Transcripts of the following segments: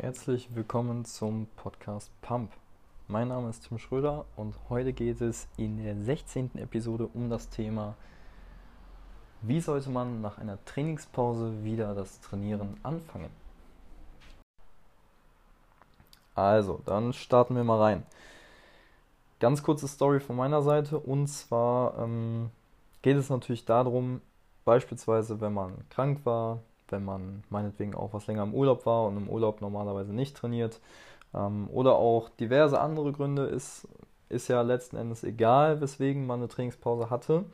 Herzlich willkommen zum Podcast Pump. Mein Name ist Tim Schröder und heute geht es in der 16. Episode um das Thema, wie sollte man nach einer Trainingspause wieder das Trainieren anfangen. Also, dann starten wir mal rein. Ganz kurze Story von meiner Seite und zwar ähm, geht es natürlich darum, beispielsweise wenn man krank war, wenn man meinetwegen auch was länger im Urlaub war und im Urlaub normalerweise nicht trainiert. Ähm, oder auch diverse andere Gründe ist, ist ja letzten Endes egal, weswegen man eine Trainingspause hatte.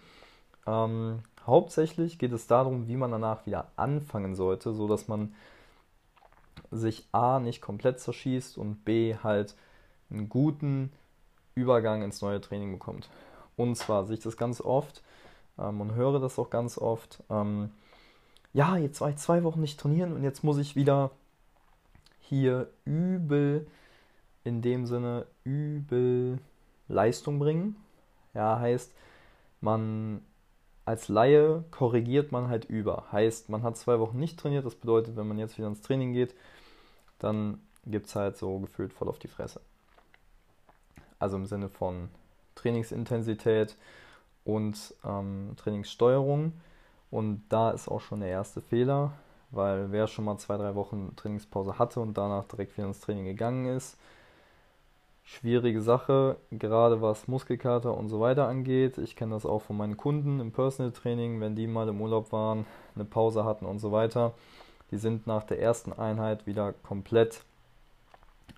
Ähm, hauptsächlich geht es darum, wie man danach wieder anfangen sollte, so dass man sich A nicht komplett zerschießt und B halt einen guten Übergang ins neue Training bekommt. Und zwar sehe ich das ganz oft ähm, und höre das auch ganz oft. Ähm, ja, jetzt war ich zwei Wochen nicht trainieren und jetzt muss ich wieder hier übel, in dem Sinne übel Leistung bringen. Ja, heißt, man als Laie korrigiert man halt über. Heißt, man hat zwei Wochen nicht trainiert, das bedeutet, wenn man jetzt wieder ins Training geht, dann gibt es halt so gefühlt voll auf die Fresse. Also im Sinne von Trainingsintensität und ähm, Trainingssteuerung. Und da ist auch schon der erste Fehler, weil wer schon mal zwei, drei Wochen Trainingspause hatte und danach direkt wieder ins Training gegangen ist, schwierige Sache, gerade was Muskelkater und so weiter angeht. Ich kenne das auch von meinen Kunden im Personal Training, wenn die mal im Urlaub waren, eine Pause hatten und so weiter. Die sind nach der ersten Einheit wieder komplett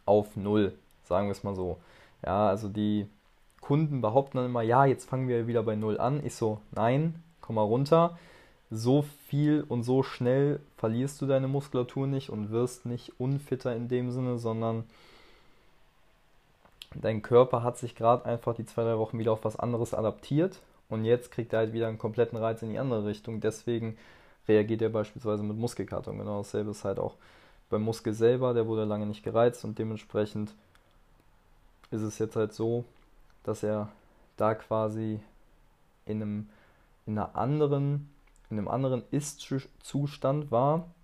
auf Null, sagen wir es mal so. Ja, also die Kunden behaupten dann immer, ja, jetzt fangen wir wieder bei Null an. Ich so, nein, komm mal runter so viel und so schnell verlierst du deine Muskulatur nicht und wirst nicht unfitter in dem Sinne, sondern dein Körper hat sich gerade einfach die zwei, drei Wochen wieder auf was anderes adaptiert und jetzt kriegt er halt wieder einen kompletten Reiz in die andere Richtung. Deswegen reagiert er beispielsweise mit Muskelkater. Und genau dasselbe ist halt auch beim Muskel selber, der wurde lange nicht gereizt und dementsprechend ist es jetzt halt so, dass er da quasi in einem in einer anderen in einem anderen Ist-Zustand war,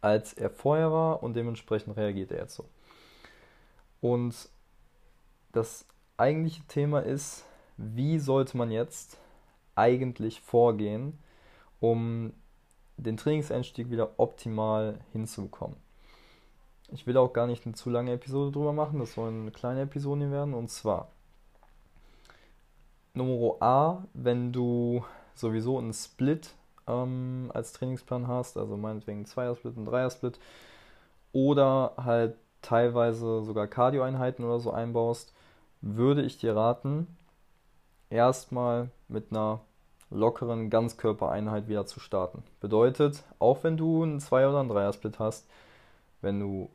als er vorher war und dementsprechend reagiert er jetzt so. Und das eigentliche Thema ist, wie sollte man jetzt eigentlich vorgehen, um den Trainingseinstieg wieder optimal hinzubekommen. Ich will auch gar nicht eine zu lange Episode drüber machen, das sollen kleine Episoden werden. Und zwar Nummer A, wenn du sowieso einen Split ähm, als Trainingsplan hast, also meinetwegen einen Zweier-Split, einen Dreier-Split, oder halt teilweise sogar Cardio-Einheiten oder so einbaust, würde ich dir raten, erstmal mit einer lockeren Ganzkörpereinheit wieder zu starten. Bedeutet, auch wenn du einen Zweier- oder einen Dreier-Split hast, wenn du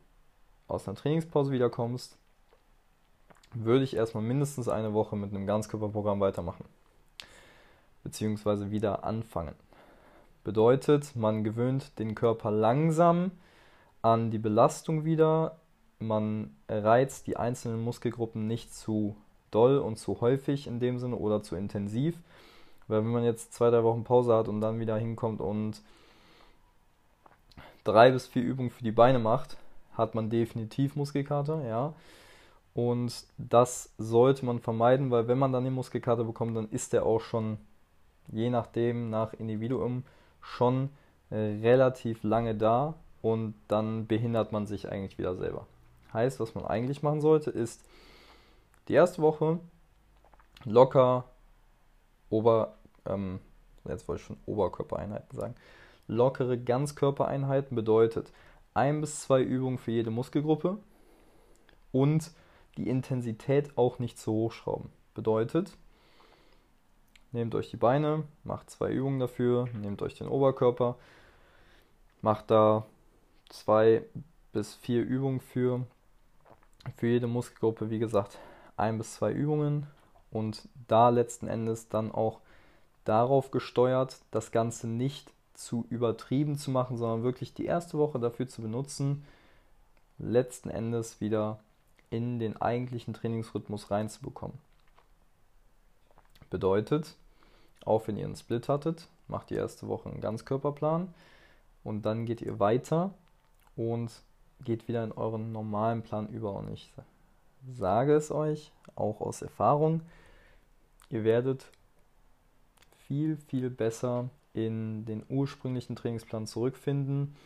aus einer Trainingspause wiederkommst, würde ich erstmal mindestens eine Woche mit einem Ganzkörperprogramm weitermachen bzw. wieder anfangen. Bedeutet, man gewöhnt den Körper langsam an die Belastung wieder, man reizt die einzelnen Muskelgruppen nicht zu doll und zu häufig in dem Sinne oder zu intensiv. Weil wenn man jetzt zwei, drei Wochen Pause hat und dann wieder hinkommt und drei bis vier Übungen für die Beine macht, hat man definitiv Muskelkater, ja. Und das sollte man vermeiden, weil wenn man dann den Muskelkater bekommt, dann ist der auch schon je nachdem nach Individuum schon äh, relativ lange da und dann behindert man sich eigentlich wieder selber. Heißt, was man eigentlich machen sollte, ist die erste Woche locker Ober, ähm, jetzt wollte ich schon Oberkörpereinheiten sagen, lockere Ganzkörpereinheiten bedeutet ein bis zwei Übungen für jede Muskelgruppe und die Intensität auch nicht zu hochschrauben. Bedeutet, Nehmt euch die Beine, macht zwei Übungen dafür, nehmt euch den Oberkörper, macht da zwei bis vier Übungen für. Für jede Muskelgruppe, wie gesagt, ein bis zwei Übungen und da letzten Endes dann auch darauf gesteuert, das Ganze nicht zu übertrieben zu machen, sondern wirklich die erste Woche dafür zu benutzen, letzten Endes wieder in den eigentlichen Trainingsrhythmus reinzubekommen. Bedeutet, auch wenn ihr einen Split hattet, macht die erste Woche einen Ganzkörperplan und dann geht ihr weiter und geht wieder in euren normalen Plan über. Und ich sage es euch, auch aus Erfahrung, ihr werdet viel, viel besser in den ursprünglichen Trainingsplan zurückfinden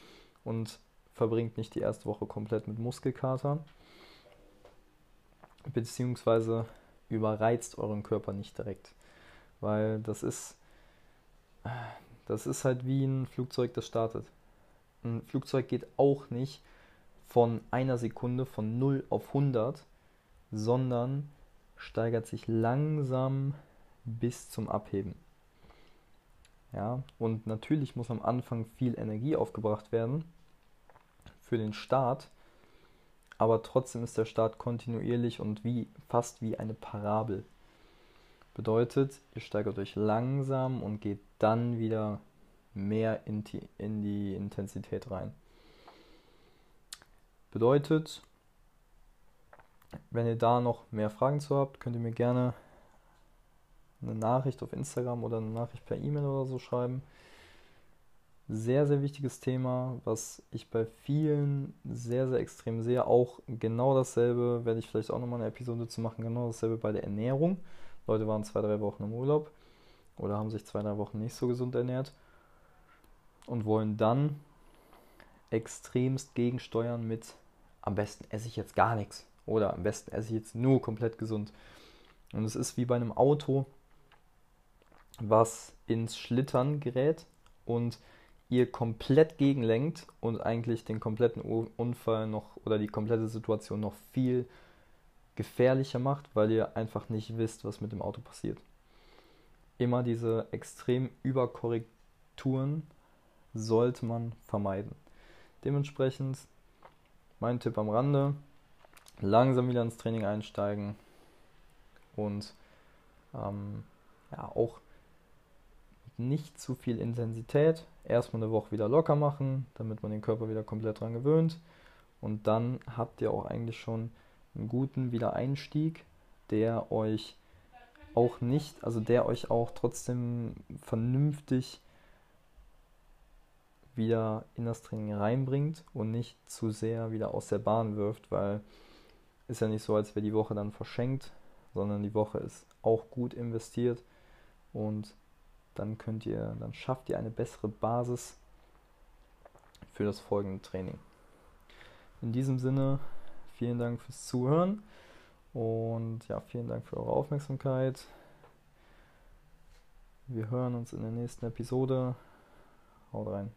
und verbringt nicht die erste Woche komplett mit Muskelkater, beziehungsweise überreizt euren Körper nicht direkt, weil das ist, das ist halt wie ein Flugzeug, das startet. Ein Flugzeug geht auch nicht von einer Sekunde von 0 auf 100, sondern steigert sich langsam bis zum Abheben. Ja, und natürlich muss am Anfang viel Energie aufgebracht werden für den Start, aber trotzdem ist der Start kontinuierlich und wie fast wie eine Parabel. Bedeutet, ihr steigert euch langsam und geht dann wieder mehr in die, in die Intensität rein. Bedeutet, wenn ihr da noch mehr Fragen zu habt, könnt ihr mir gerne eine Nachricht auf Instagram oder eine Nachricht per E-Mail oder so schreiben. Sehr, sehr wichtiges Thema, was ich bei vielen sehr, sehr extrem sehe. Auch genau dasselbe, werde ich vielleicht auch nochmal eine Episode zu machen, genau dasselbe bei der Ernährung. Leute waren zwei, drei Wochen im Urlaub oder haben sich zwei, drei Wochen nicht so gesund ernährt und wollen dann extremst gegensteuern mit am besten esse ich jetzt gar nichts oder am besten esse ich jetzt nur komplett gesund. Und es ist wie bei einem Auto, was ins Schlittern gerät und ihr komplett gegenlenkt und eigentlich den kompletten Unfall noch oder die komplette Situation noch viel gefährlicher macht, weil ihr einfach nicht wisst, was mit dem Auto passiert. Immer diese extrem Überkorrekturen sollte man vermeiden. Dementsprechend mein Tipp am Rande, langsam wieder ins Training einsteigen und ähm, ja, auch nicht zu viel Intensität. Erstmal eine Woche wieder locker machen, damit man den Körper wieder komplett dran gewöhnt. Und dann habt ihr auch eigentlich schon einen guten Wiedereinstieg, der euch auch nicht, also der euch auch trotzdem vernünftig wieder in das Training reinbringt und nicht zu sehr wieder aus der Bahn wirft, weil ist ja nicht so, als wäre die Woche dann verschenkt, sondern die Woche ist auch gut investiert und dann könnt ihr, dann schafft ihr eine bessere Basis für das folgende Training. In diesem Sinne, vielen Dank fürs Zuhören und ja, vielen Dank für eure Aufmerksamkeit. Wir hören uns in der nächsten Episode. Haut rein.